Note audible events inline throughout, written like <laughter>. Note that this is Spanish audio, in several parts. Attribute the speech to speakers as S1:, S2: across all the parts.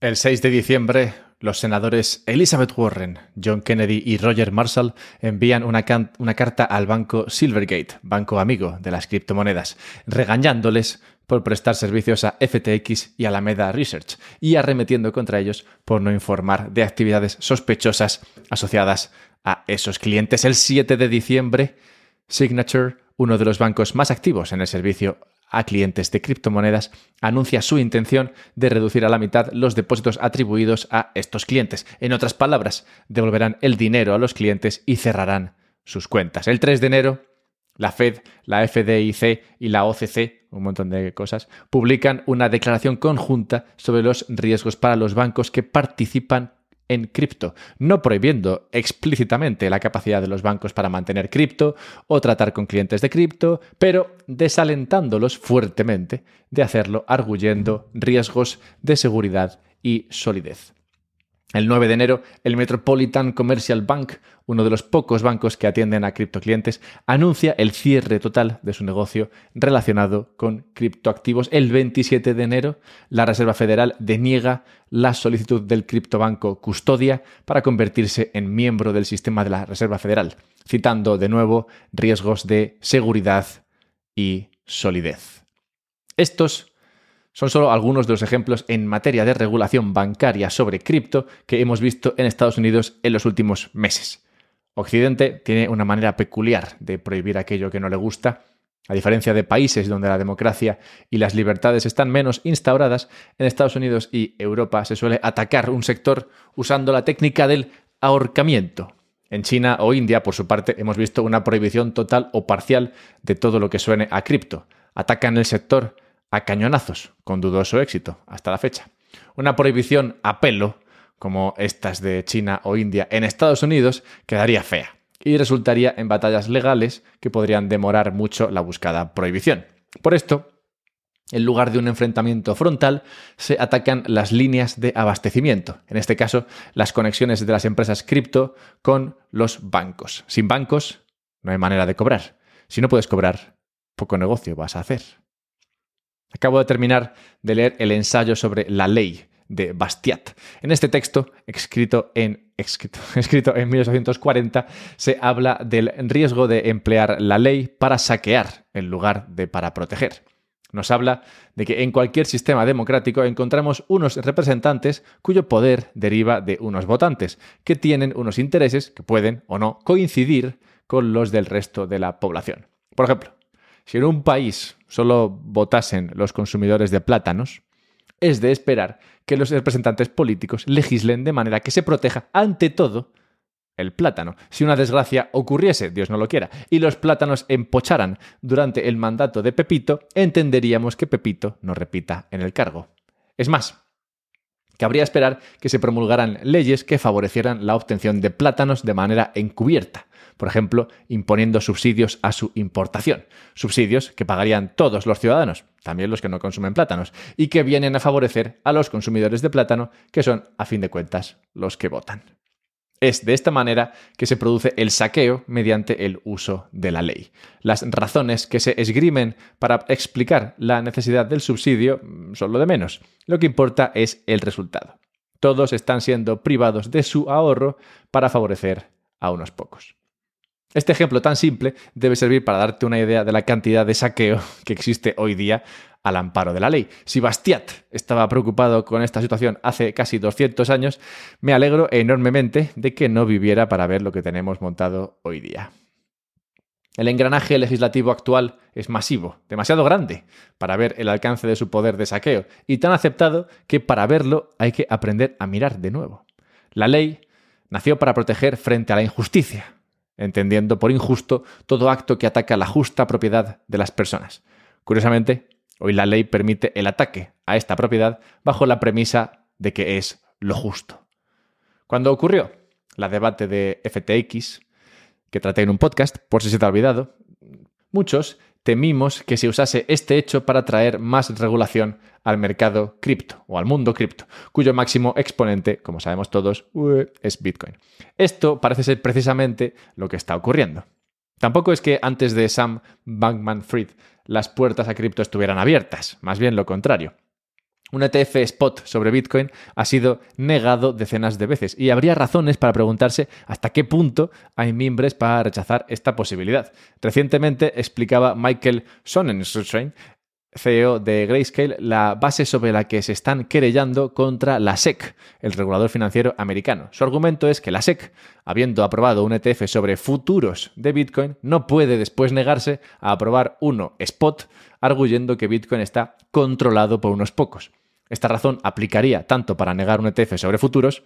S1: El 6 de diciembre, los senadores Elizabeth Warren, John Kennedy y Roger Marshall envían una, carta al banco Silvergate, banco amigo de las criptomonedas, regañándoles por prestar servicios a FTX y Alameda Research y arremetiendo contra ellos por no informar de actividades sospechosas asociadas a esos clientes. El 7 de diciembre, Signature, uno de los bancos más activos en el servicio a clientes de criptomonedas, anuncia su intención de reducir a la mitad los depósitos atribuidos a estos clientes. En otras palabras, devolverán el dinero a los clientes y cerrarán sus cuentas. El 3 de enero, la Fed, la FDIC y la OCC, un montón de cosas, publican una declaración conjunta sobre los riesgos para los bancos que participan en cripto, no prohibiendo explícitamente la capacidad de los bancos para mantener cripto o tratar con clientes de cripto, pero desalentándolos fuertemente de hacerlo, arguyendo riesgos de seguridad y solidez. El 9 de enero, el Metropolitan Commercial Bank, uno de los pocos bancos que atienden a criptoclientes, anuncia el cierre total de su negocio relacionado con criptoactivos. El 27 de enero, la Reserva Federal deniega la solicitud del criptobanco Custodia para convertirse en miembro del sistema de la Reserva Federal, citando de nuevo riesgos de seguridad y solidez. Estos son solo algunos de los ejemplos en materia de regulación bancaria sobre cripto que hemos visto en Estados Unidos en los últimos meses. Occidente tiene una manera peculiar de prohibir aquello que no le gusta. A diferencia de países donde la democracia y las libertades están menos instauradas, en Estados Unidos y Europa se suele atacar un sector usando la técnica del ahorcamiento. En China o India, por su parte, hemos visto una prohibición total o parcial de todo lo que suene a cripto. Atacan el sector a cañonazos, con dudoso éxito hasta la fecha. Una prohibición a pelo, como estas de China o India en Estados Unidos, quedaría fea y resultaría en batallas legales que podrían demorar mucho la buscada prohibición. Por esto, en lugar de un enfrentamiento frontal, se atacan las líneas de abastecimiento, en este caso las conexiones de las empresas cripto con los bancos. Sin bancos no hay manera de cobrar. Si no puedes cobrar, poco negocio vas a hacer. Acabo de terminar de leer el ensayo sobre la ley de Bastiat. En este texto, escrito en, escrito, <laughs> en 1840, se habla del riesgo de emplear la ley para saquear en lugar de para proteger. Nos habla de que en cualquier sistema democrático encontramos unos representantes cuyo poder deriva de unos votantes, que tienen unos intereses que pueden o no coincidir con los del resto de la población. Por ejemplo, si en un país solo votasen los consumidores de plátanos, es de esperar que los representantes políticos legislen de manera que se proteja ante todo el plátano. Si una desgracia ocurriese, Dios no lo quiera, y los plátanos empocharan durante el mandato de Pepito, entenderíamos que Pepito no repita en el cargo. Es más, cabría esperar que se promulgaran leyes que favorecieran la obtención de plátanos de manera encubierta, por ejemplo, imponiendo subsidios a su importación, subsidios que pagarían todos los ciudadanos, también los que no consumen plátanos, y que vienen a favorecer a los consumidores de plátano, que son, a fin de cuentas, los que votan. Es de esta manera que se produce el saqueo mediante el uso de la ley. Las razones que se esgrimen para explicar la necesidad del subsidio son lo de menos. Lo que importa es el resultado. Todos están siendo privados de su ahorro para favorecer a unos pocos. Este ejemplo tan simple debe servir para darte una idea de la cantidad de saqueo <laughs> que existe hoy día al amparo de la ley. Si Bastiat estaba preocupado con esta situación hace casi 200 años, me alegro enormemente de que no viviera para ver lo que tenemos montado hoy día. El engranaje legislativo actual es masivo, demasiado grande para ver el alcance de su poder de saqueo, y tan aceptado que para verlo hay que aprender a mirar de nuevo. La ley nació para proteger frente a la injusticia, entendiendo por injusto todo acto que ataca la justa propiedad de las personas. Curiosamente, hoy la ley permite el ataque a esta propiedad bajo la premisa de que es lo justo. Cuando ocurrió la debate de FTX, que traté en un podcast, por si se te ha olvidado, muchos temimos que se usase este hecho para traer más regulación al mercado cripto o al mundo cripto, cuyo máximo exponente, como sabemos todos, es Bitcoin. Esto parece ser precisamente lo que está ocurriendo. Tampoco es que antes de Sam Bankman Fried las puertas a cripto estuvieran abiertas, más bien lo contrario. un ETF spot sobre Bitcoin ha sido negado decenas de veces y habría razones para preguntarse hasta qué punto hay mimbres para rechazar esta posibilidad. Recientemente explicaba Michael Sonnenschein, CEO de Grayscale, la base sobre la que se están querellando contra la SEC, el regulador financiero americano. Su argumento es que la SEC, habiendo aprobado un ETF sobre futuros de Bitcoin, no puede después negarse a aprobar uno spot, arguyendo que Bitcoin está controlado por unos pocos. Esta razón aplicaría tanto para negar un ETF sobre futuros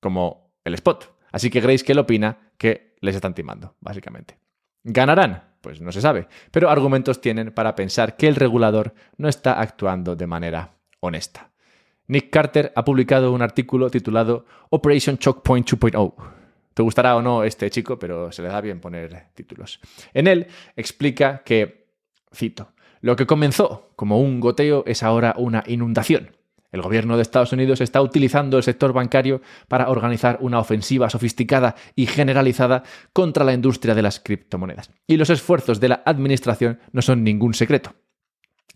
S1: como el spot. Así que Grayscale opina que les están timando, básicamente. ¿Ganarán? Pues no se sabe, pero argumentos tienen para pensar que el regulador no está actuando de manera honesta. Nick Carter ha publicado un artículo titulado Operation Choke Point 2.0. Te gustará o no este chico, pero se le da bien poner títulos. En él explica que, cito, lo que comenzó como un goteo es ahora una inundación. El gobierno de Estados Unidos está utilizando el sector bancario para organizar una ofensiva sofisticada y generalizada contra la industria de las criptomonedas. Y los esfuerzos de la Administración no son ningún secreto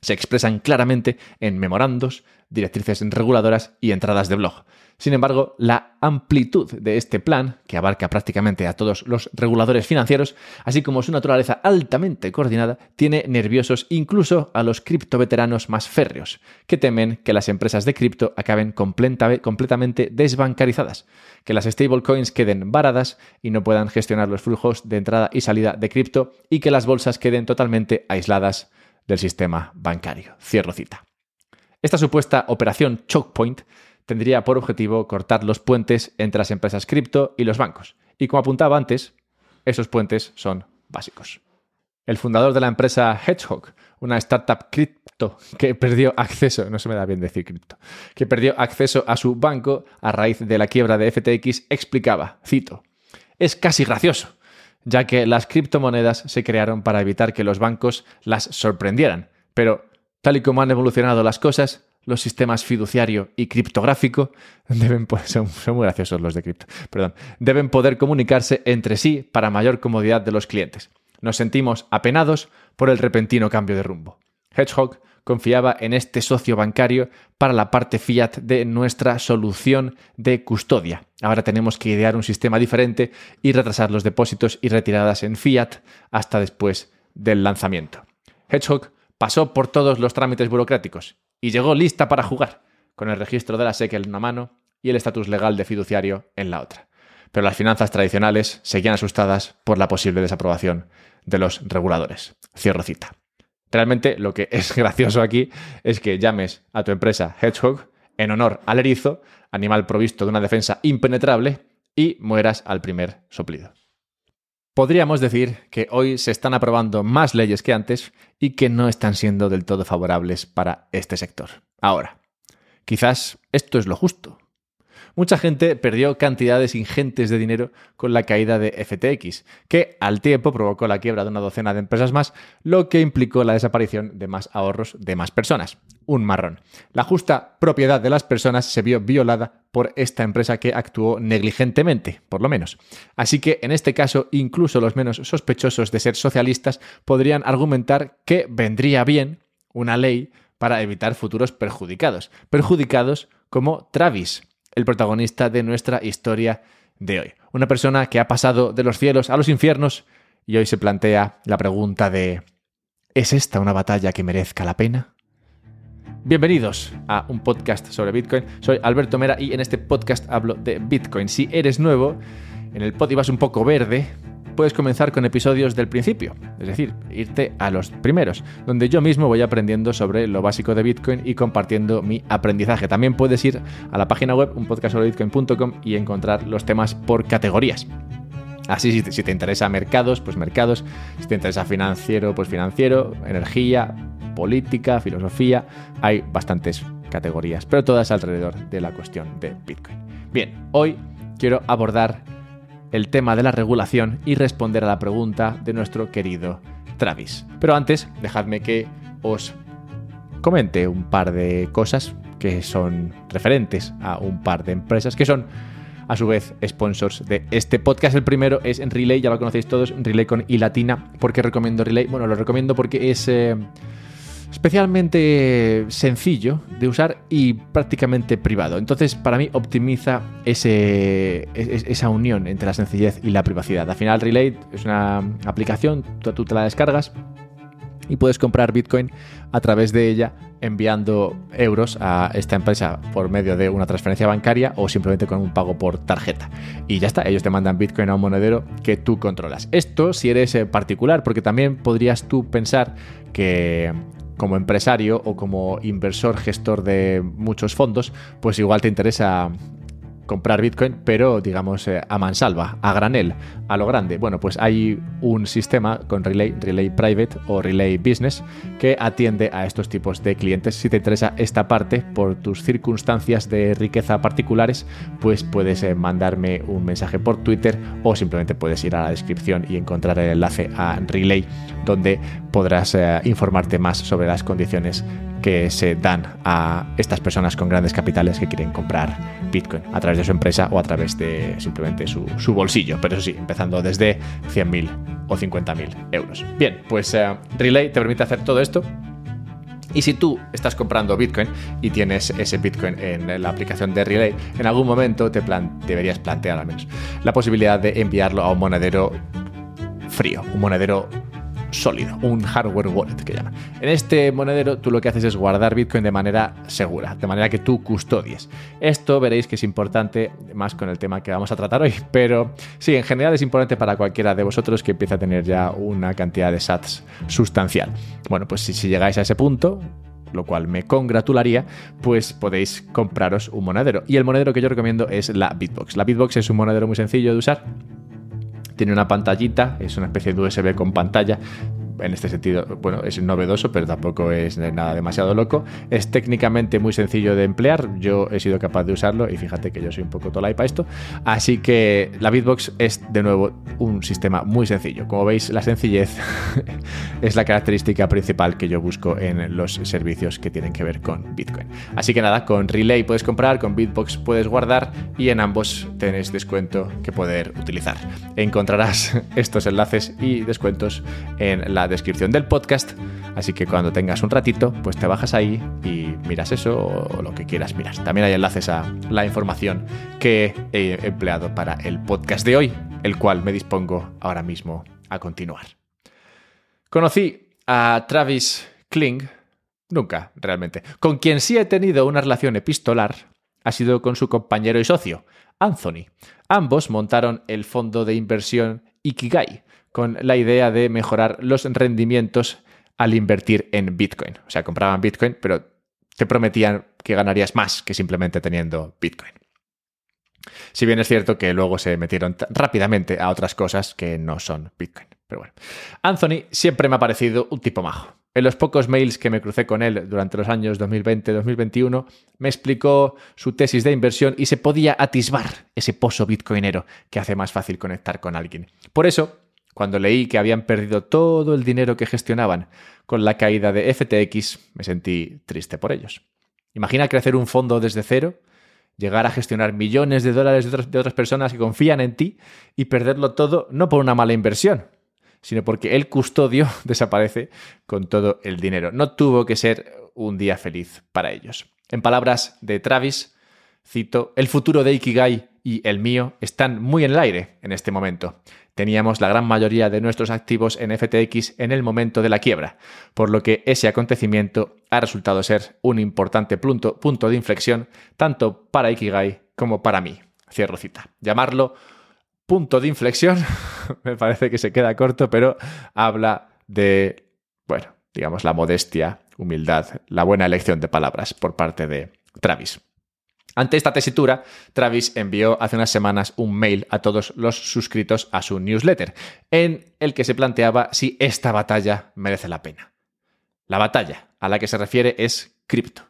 S1: se expresan claramente en memorandos, directrices reguladoras y entradas de blog. Sin embargo, la amplitud de este plan, que abarca prácticamente a todos los reguladores financieros, así como su naturaleza altamente coordinada, tiene nerviosos incluso a los criptoveteranos más férreos, que temen que las empresas de cripto acaben completamente desbancarizadas, que las stablecoins queden varadas y no puedan gestionar los flujos de entrada y salida de cripto y que las bolsas queden totalmente aisladas del sistema bancario. Cierro cita. Esta supuesta operación Choke Point tendría por objetivo cortar los puentes entre las empresas cripto y los bancos. Y como apuntaba antes, esos puentes son básicos. El fundador de la empresa Hedgehog, una startup cripto que perdió acceso, no se me da bien decir cripto, que perdió acceso a su banco a raíz de la quiebra de FTX, explicaba, cito, es casi gracioso ya que las criptomonedas se crearon para evitar que los bancos las sorprendieran. Pero, tal y como han evolucionado las cosas, los sistemas fiduciario y criptográfico <laughs> deben, muy graciosos los de cripto, perdón, deben poder comunicarse entre sí para mayor comodidad de los clientes. Nos sentimos apenados por el repentino cambio de rumbo. Hedgehog confiaba en este socio bancario para la parte fiat de nuestra solución de custodia. Ahora tenemos que idear un sistema diferente y retrasar los depósitos y retiradas en fiat hasta después del lanzamiento. Hedgehog pasó por todos los trámites burocráticos y llegó lista para jugar, con el registro de la SEC en una mano y el estatus legal de fiduciario en la otra. Pero las finanzas tradicionales seguían asustadas por la posible desaprobación de los reguladores. Cierro cita. Realmente lo que es <laughs> gracioso aquí es que llames a tu empresa Hedgehog en honor al erizo, animal provisto de una defensa impenetrable, y mueras al primer soplido. Podríamos decir que hoy se están aprobando más leyes que antes y que no están siendo del todo favorables para este sector. Ahora, quizás esto es lo justo. Mucha gente perdió cantidades ingentes de dinero con la caída de FTX, que al tiempo provocó la quiebra de una docena de empresas más, lo que implicó la desaparición de más ahorros de más personas. Un marrón. La justa propiedad de las personas se vio violada por esta empresa que actuó negligentemente, por lo menos. Así que en este caso, incluso los menos sospechosos de ser socialistas podrían argumentar que vendría bien una ley para evitar futuros perjudicados. Perjudicados como Travis, el protagonista de nuestra historia de hoy. Una persona que ha pasado de los cielos a los infiernos y hoy se plantea la pregunta de ¿es esta una batalla que merezca la pena? Bienvenidos a un podcast sobre Bitcoin. Soy Alberto Mera y en este podcast hablo de Bitcoin. Si eres nuevo, en el pod ibas un poco verde, puedes comenzar con episodios del principio, es decir, irte a los primeros, donde yo mismo voy aprendiendo sobre lo básico de Bitcoin y compartiendo mi aprendizaje. También puedes ir a la página web un podcast sobre bitcoin.com y encontrar los temas por categorías. Así, si te interesa mercados, pues mercados. Si te interesa financiero, pues financiero, energía, política, filosofía. Hay bastantes categorías, pero todas alrededor de la cuestión de Bitcoin. Bien, hoy quiero abordar el tema de la regulación y responder a la pregunta de nuestro querido Travis. Pero antes, dejadme que os comente un par de cosas que son referentes a un par de empresas que son a su vez sponsors de este podcast. El primero es en Relay, ya lo conocéis todos, Relay con I latina. ¿Por qué recomiendo Relay? Bueno, lo recomiendo porque es... Eh, especialmente sencillo de usar y prácticamente privado. Entonces, para mí optimiza ese, esa unión entre la sencillez y la privacidad. Al final, Relay es una aplicación, tú te la descargas y puedes comprar Bitcoin a través de ella enviando euros a esta empresa por medio de una transferencia bancaria o simplemente con un pago por tarjeta. Y ya está, ellos te mandan Bitcoin a un monedero que tú controlas. Esto si eres eh, particular, porque también podrías tú pensar que como empresario o como inversor gestor de muchos fondos, pues igual te interesa comprar Bitcoin, pero digamos eh, a mansalva, a granel, a lo grande. Bueno, pues hay un sistema con Relay, Relay Private o Relay Business, que atiende a estos tipos de clientes. Si te interesa esta parte por tus circunstancias de riqueza particulares, pues puedes eh, mandarme un mensaje por Twitter o simplemente puedes ir a la descripción y encontrar el enlace a Relay, donde podrás eh, informarte más sobre las condiciones que se dan a estas personas con grandes capitales que quieren comprar Bitcoin a través de su empresa o a través de simplemente su, bolsillo. Pero eso sí, empezando desde 100.000 o 50.000 euros. Bien, pues eh, Relay te permite hacer todo esto y si tú estás comprando Bitcoin y tienes ese Bitcoin en la aplicación de Relay, en algún momento te deberías plantear al menos la posibilidad de enviarlo a un monedero frío, un monedero sólido, un hardware wallet que llaman. En este monedero tú lo que haces es guardar Bitcoin de manera segura, de manera que tú custodies. Esto veréis que es importante más con el tema que vamos a tratar hoy, <laughs> pero sí, en general es importante para cualquiera de vosotros que empiece a tener ya una cantidad de sats sustancial. Bueno, pues si, si llegáis a ese punto, lo cual me congratularía, pues podéis compraros un monedero. Y el monedero que yo recomiendo es la Bitbox. La Bitbox es un monedero muy sencillo de usar tiene una pantallita, es una especie de USB con pantalla en este sentido, bueno, es novedoso, pero tampoco es nada demasiado loco. Es técnicamente muy sencillo de emplear. Yo he sido capaz de usarlo y fíjate que yo soy un poco tolai para esto. Así que la Bitbox es de nuevo un sistema muy sencillo. Como veis, la sencillez <laughs> es la característica principal que yo busco en los servicios que tienen que ver con Bitcoin. Así que nada, con Relay puedes comprar, con Bitbox puedes guardar y en ambos tenéis descuento que poder utilizar. Encontrarás <laughs> estos enlaces y descuentos en descripción del podcast. Así que cuando tengas un ratito, pues te bajas ahí y miras eso o lo que quieras mirar. También hay enlaces a la información que he empleado para el podcast de hoy, el cual me dispongo ahora mismo a continuar. Conocí a Travis Kling, nunca realmente, con quien sí he tenido una relación epistolar, ha sido con su compañero y socio, Anthony. Ambos montaron el fondo de inversión Ikigai, con la idea de mejorar los rendimientos al invertir en Bitcoin. O sea, compraban Bitcoin, pero te prometían que ganarías más que simplemente teniendo Bitcoin. Si bien es cierto que luego se metieron rápidamente a otras cosas que no son Bitcoin. Pero bueno, Anthony siempre me ha parecido un tipo majo. En los pocos mails que me crucé con él durante los años 2020-2021, me explicó su tesis de inversión y se podía atisbar ese pozo bitcoinero que hace más fácil conectar con alguien. Por eso, cuando leí que habían perdido todo el dinero que gestionaban con la caída de FTX, me sentí triste por ellos. Imagina crecer un fondo desde cero, llegar a gestionar millones de dólares de otras, personas que confían en ti y perderlo todo no por una mala inversión, sino porque el custodio <laughs> desaparece con todo el dinero. No tuvo que ser un día feliz para ellos. En palabras de Travis, cito, el futuro de Ikigai y el mío están muy en el aire en este momento. Teníamos la gran mayoría de nuestros activos en FTX en el momento de la quiebra, por lo que ese acontecimiento ha resultado ser un importante punto, punto de inflexión tanto para Ikigai como para mí. Cierro cita. Llamarlo punto de inflexión <laughs> me parece que se queda corto, pero habla de, bueno, digamos, la modestia, humildad, la buena elección de palabras por parte de Travis. Ante esta tesitura, Travis envió hace unas semanas un mail a todos los suscritos a su newsletter, en el que se planteaba si esta batalla merece la pena. La batalla a la que se refiere es cripto.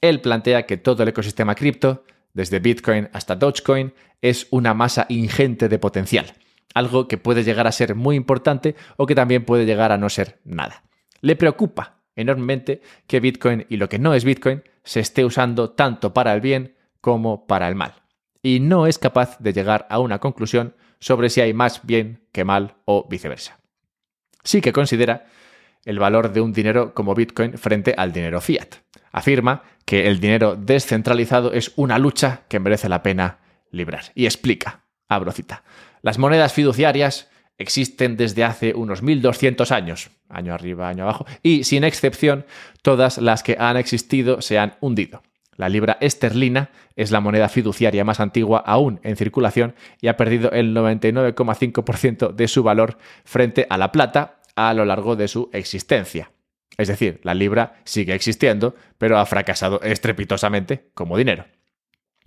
S1: Él plantea que todo el ecosistema cripto, desde Bitcoin hasta Dogecoin, es una masa ingente de potencial, algo que puede llegar a ser muy importante o que también puede llegar a no ser nada. Le preocupa enormemente que Bitcoin y lo que no es Bitcoin se esté usando tanto para el bien como para el mal, y no es capaz de llegar a una conclusión sobre si hay más bien que mal o viceversa. Sí que considera el valor de un dinero como Bitcoin frente al dinero fiat. Afirma que el dinero descentralizado es una lucha que merece la pena librar. Y explica, abro cita, las monedas fiduciarias existen desde hace unos 1200 años, año arriba, año abajo, y sin excepción, todas las que han existido se han hundido. La libra esterlina es la moneda fiduciaria más antigua aún en circulación y ha perdido el 99,5% de su valor frente a la plata a lo largo de su existencia. Es decir, la libra sigue existiendo, pero ha fracasado estrepitosamente como dinero.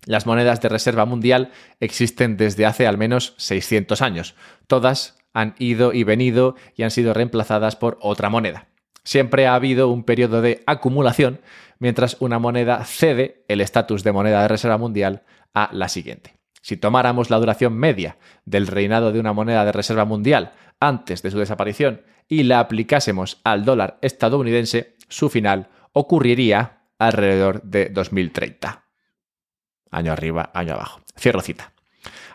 S1: Las monedas de reserva mundial existen desde hace al menos 600 años. Todas han ido y venido y han sido reemplazadas por otra moneda. Siempre ha habido un periodo de acumulación mientras una moneda cede el estatus de moneda de reserva mundial a la siguiente. Si tomáramos la duración media del reinado de una moneda de reserva mundial antes de su desaparición y la aplicásemos al dólar estadounidense, su final ocurriría alrededor de 2030. Año arriba, año abajo. Cierro cita.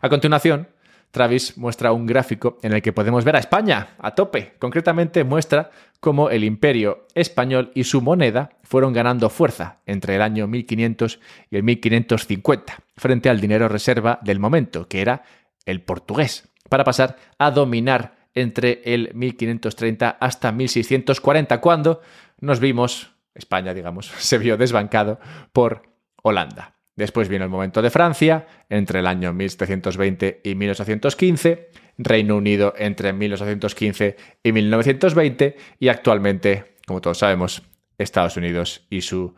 S1: A continuación, Travis muestra un gráfico en el que podemos ver a España a tope. Concretamente muestra cómo el imperio español y su moneda fueron ganando fuerza entre el año 1500 y el 1550 frente al dinero reserva del momento, que era el portugués, para pasar a dominar entre el 1530 hasta 1640, cuando nos vimos, España digamos, <laughs> se vio desbancado por Holanda. Después vino el momento de Francia, entre el año 1720 y 1815, Reino Unido entre 1815 y 1920 y actualmente, como todos sabemos, Estados Unidos y su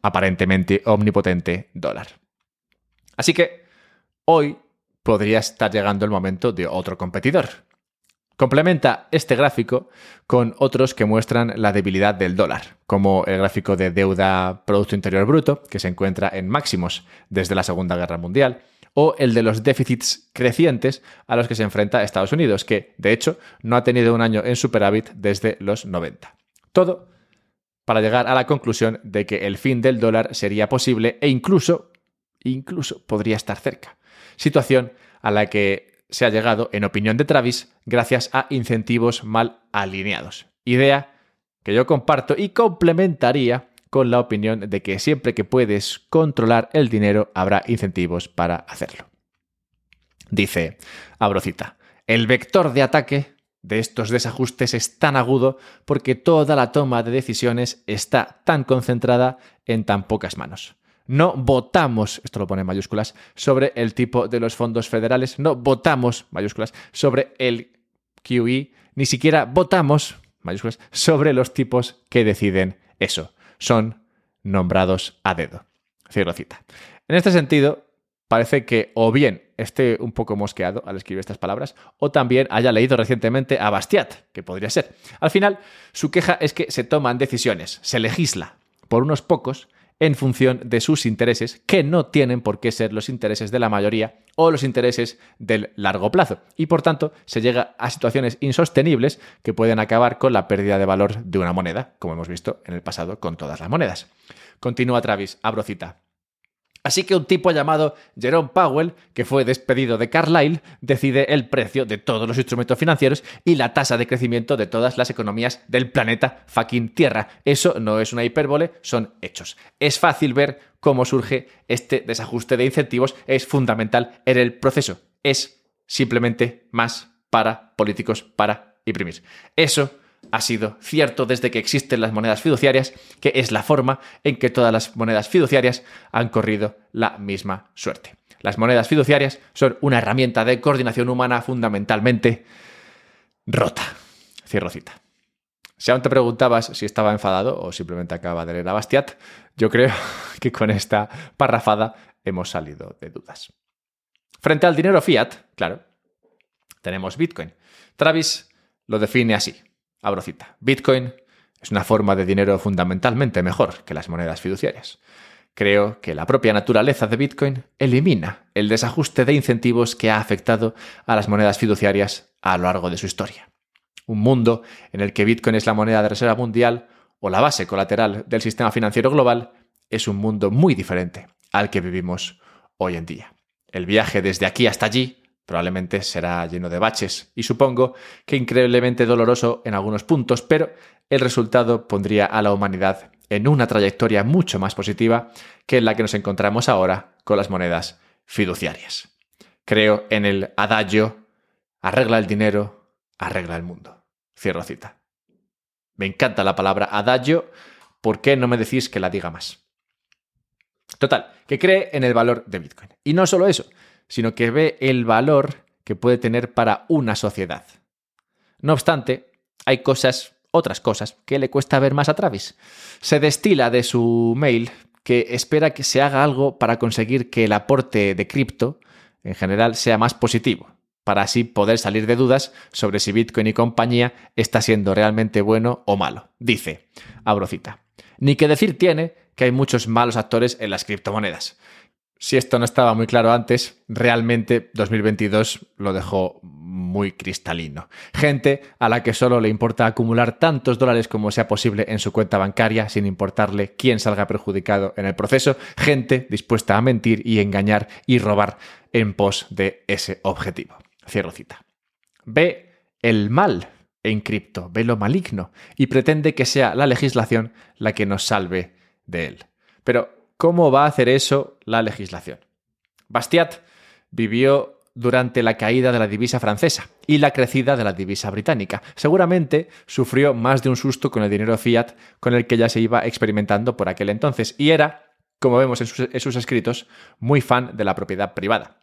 S1: aparentemente omnipotente dólar. Así que hoy podría estar llegando el momento de otro competidor, Complementa este gráfico con otros que muestran la debilidad del dólar, como el gráfico de deuda Producto Interior Bruto, que se encuentra en máximos desde la Segunda Guerra Mundial, o el de los déficits crecientes a los que se enfrenta Estados Unidos, que, de hecho, no ha tenido un año en superávit desde los 90. Todo para llegar a la conclusión de que el fin del dólar sería posible e incluso, incluso podría estar cerca. Situación a la que se ha llegado, en opinión de Travis, gracias a incentivos mal alineados. Idea que yo comparto y complementaría con la opinión de que siempre que puedes controlar el dinero habrá incentivos para hacerlo. Dice, abro cita, el vector de ataque de estos desajustes es tan agudo porque toda la toma de decisiones está tan concentrada en tan pocas manos. No votamos, esto lo pone en mayúsculas, sobre el tipo de los fondos federales, no votamos, mayúsculas, sobre el QE, ni siquiera votamos, mayúsculas, sobre los tipos que deciden eso. Son nombrados a dedo. Cierro cita. En este sentido, parece que o bien esté un poco mosqueado al escribir estas palabras, o también haya leído recientemente a Bastiat, que podría ser. Al final, su queja es que se toman decisiones, se legisla por unos pocos en función de sus intereses, que no tienen por qué ser los intereses de la mayoría o los intereses del largo plazo. Y por tanto, se llega a situaciones insostenibles que pueden acabar con la pérdida de valor de una moneda, como hemos visto en el pasado con todas las monedas. Continúa Travis, abro cita. Así que un tipo llamado Jerome Powell, que fue despedido de Carlyle, decide el precio de todos los instrumentos financieros y la tasa de crecimiento de todas las economías del planeta fucking Tierra. Eso no es una hipérbole, son hechos. Es fácil ver cómo surge este desajuste de incentivos, es fundamental en el proceso. Es simplemente más para políticos para imprimir. Eso ha sido cierto desde que existen las monedas fiduciarias, que es la forma en que todas las monedas fiduciarias han corrido la misma suerte. Las monedas fiduciarias son una herramienta de coordinación humana fundamentalmente rota. Cierro cita. Si aún te preguntabas si estaba enfadado o simplemente acaba de leer a Bastiat, yo creo <laughs> que con esta parrafada hemos salido de dudas. Frente al dinero fiat, claro, tenemos Bitcoin. Travis lo define así. Abro cita. Bitcoin es una forma de dinero fundamentalmente mejor que las monedas fiduciarias. Creo que la propia naturaleza de Bitcoin elimina el desajuste de incentivos que ha afectado a las monedas fiduciarias a lo largo de su historia. Un mundo en el que Bitcoin es la moneda de reserva mundial o la base colateral del sistema financiero global es un mundo muy diferente al que vivimos hoy en día. El viaje desde aquí hasta allí Probablemente será lleno de baches y supongo que increíblemente doloroso en algunos puntos, pero el resultado pondría a la humanidad en una trayectoria mucho más positiva que en la que nos encontramos ahora con las monedas fiduciarias. Creo en el adagio, arregla el dinero, arregla el mundo. Cierro cita. Me encanta la palabra adagio, ¿por qué no me decís que la diga más? Total, que cree en el valor de Bitcoin. Y no solo eso, sino que ve el valor que puede tener para una sociedad. No obstante, hay cosas, otras cosas, que le cuesta ver más a Travis. Se destila de su mail que espera que se haga algo para conseguir que el aporte de cripto, en general, sea más positivo, para así poder salir de dudas sobre si Bitcoin y compañía está siendo realmente bueno o malo. Dice, abro cita, ni que decir tiene que hay muchos malos actores en las criptomonedas. Si esto no estaba muy claro antes, realmente 2022 lo dejó muy cristalino. Gente a la que solo le importa acumular tantos dólares como sea posible en su cuenta bancaria sin importarle quién salga perjudicado en el proceso. Gente dispuesta a mentir y engañar y robar en pos de ese objetivo. Cierro cita. Ve el mal en cripto, ve lo maligno y pretende que sea la legislación la que nos salve de él. Pero ¿Cómo va a hacer eso la legislación? Bastiat vivió durante la caída de la divisa francesa y la crecida de la divisa británica. Seguramente sufrió más de un susto con el dinero fiat con el que ya se iba experimentando por aquel entonces y era, como vemos en sus, escritos, muy fan de la propiedad privada.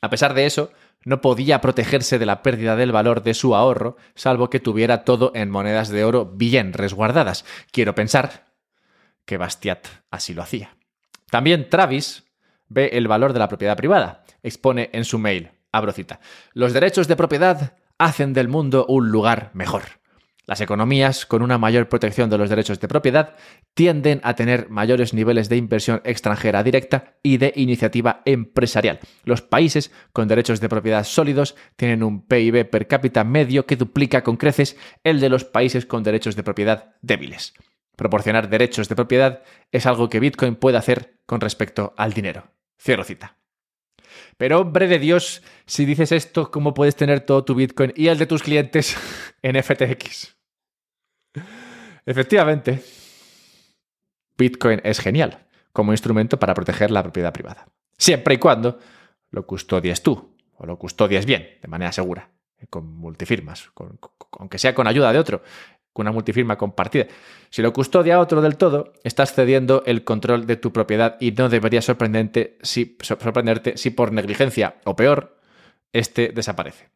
S1: A pesar de eso, no podía protegerse de la pérdida del valor de su ahorro, salvo que tuviera todo en monedas de oro bien resguardadas. Quiero pensar que Bastiat así lo hacía. También Travis ve el valor de la propiedad privada. Expone en su mail, abro cita, los derechos de propiedad hacen del mundo un lugar mejor. Las economías con una mayor protección de los derechos de propiedad tienden a tener mayores niveles de inversión extranjera directa y de iniciativa empresarial. Los países con derechos de propiedad sólidos tienen un PIB per cápita medio que duplica con creces el de los países con derechos de propiedad débiles. Proporcionar derechos de propiedad es algo que Bitcoin puede hacer con respecto al dinero. Cierro cita. Pero hombre de Dios, si dices esto, ¿cómo puedes tener todo tu Bitcoin y el de tus clientes <laughs> en FTX? Efectivamente, Bitcoin es genial como instrumento para proteger la propiedad privada. Siempre y cuando lo custodies tú o lo custodies bien, de manera segura, con multifirmas, aunque sea con ayuda de otro con una multifirma compartida. Si lo custodia otro del todo, estás cediendo el control de tu propiedad y no debería sorprenderte si, sorprenderte si por negligencia o peor, este desaparece.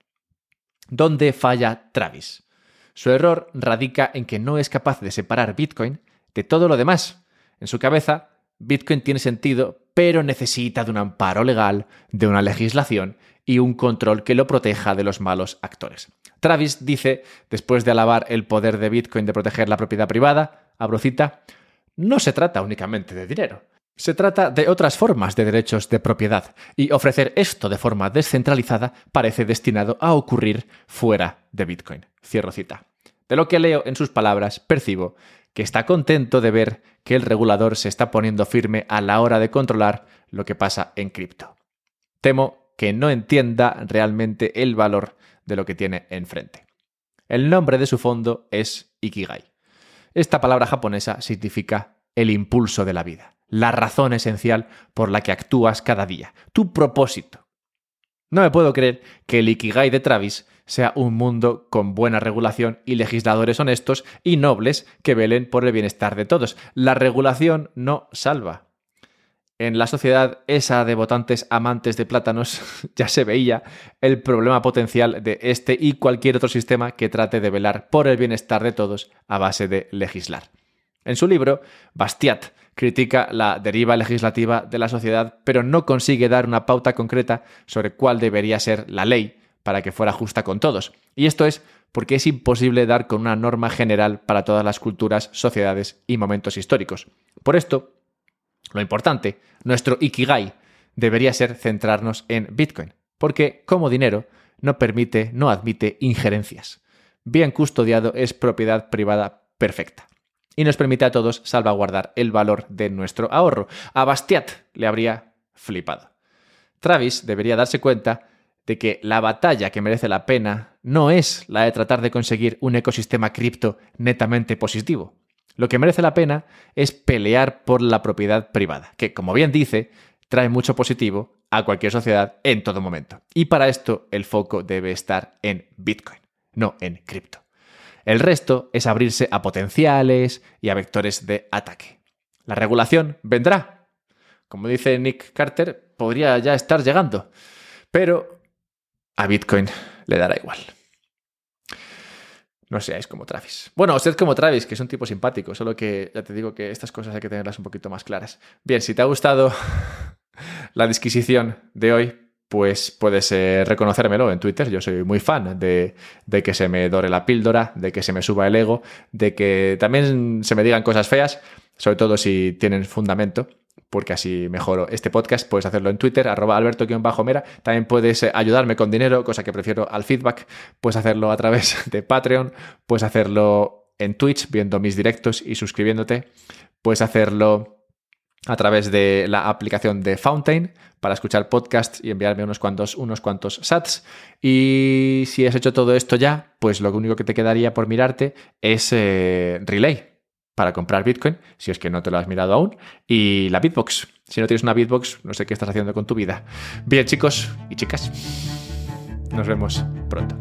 S1: ¿Dónde falla Travis? Su error radica en que no es capaz de separar Bitcoin de todo lo demás. En su cabeza, Bitcoin tiene sentido, pero necesita de un amparo legal, de una legislación y un control que lo proteja de los malos actores. Travis dice, después de alabar el poder de Bitcoin de proteger la propiedad privada, abro cita, no se trata únicamente de dinero. Se trata de otras formas de derechos de propiedad, y ofrecer esto de forma descentralizada parece destinado a ocurrir fuera de Bitcoin. Cierro cita. De lo que leo en sus palabras, percibo que está contento de ver que el regulador se está poniendo firme a la hora de controlar lo que pasa en cripto. Temo que no entienda realmente el valor de lo que tiene enfrente. El nombre de su fondo es Ikigai. Esta palabra japonesa significa el impulso de la vida, la razón esencial por la que actúas cada día, tu propósito. No me puedo creer que el Ikigai de Travis sea un mundo con buena regulación y legisladores honestos y nobles que velen por el bienestar de todos. La regulación no salva, en la sociedad esa de votantes amantes de plátanos <laughs> ya se veía el problema potencial de este y cualquier otro sistema que trate de velar por el bienestar de todos a base de legislar. En su libro, Bastiat critica la deriva legislativa de la sociedad, pero no consigue dar una pauta concreta sobre cuál debería ser la ley para que fuera justa con todos. Y esto es porque es imposible dar con una norma general para todas las culturas, sociedades y momentos históricos. Por esto, lo importante, nuestro Ikigai, debería ser centrarnos en Bitcoin, porque como dinero no permite, no admite injerencias. Bien custodiado es propiedad privada perfecta. Y nos permite a todos salvaguardar el valor de nuestro ahorro. A Bastiat le habría flipado. Travis debería darse cuenta de que la batalla que merece la pena no es la de tratar de conseguir un ecosistema cripto netamente positivo. Lo que merece la pena es pelear por la propiedad privada, que, como bien dice, trae mucho positivo a cualquier sociedad en todo momento. Y para esto el foco debe estar en Bitcoin, no en cripto. El resto es abrirse a potenciales y a vectores de ataque. La regulación vendrá. Como dice Nick Carter, podría ya estar llegando. Pero a Bitcoin le dará igual. No seáis como Travis. Bueno, usted como Travis, que es un tipo simpático, solo que ya te digo que estas cosas hay que tenerlas un poquito más claras. Bien, si te ha gustado <laughs> la disquisición de hoy, pues puedes eh, reconocérmelo en Twitter. Yo soy muy fan de, de, que se me dore la píldora, de que se me suba el ego, de que también se me digan cosas feas, sobre todo si tienen fundamento porque así mejoro este podcast. Puedes hacerlo en Twitter, arroba alberto-mera. También puedes eh, ayudarme con dinero, cosa que prefiero al feedback. Puedes hacerlo a través <laughs> de Patreon, puedes hacerlo en Twitch, viendo mis directos y suscribiéndote. Puedes hacerlo a través de la aplicación de Fountain para escuchar podcasts y enviarme unos cuantos, unos cuantos sats. Y si has hecho todo esto ya, pues lo único que te quedaría por mirarte es eh, Relay para comprar Bitcoin, si es que no te lo has mirado aún, y la Bitbox. Si no tienes una Bitbox, no sé qué estás haciendo con tu vida. Bien, chicos y chicas, nos vemos pronto.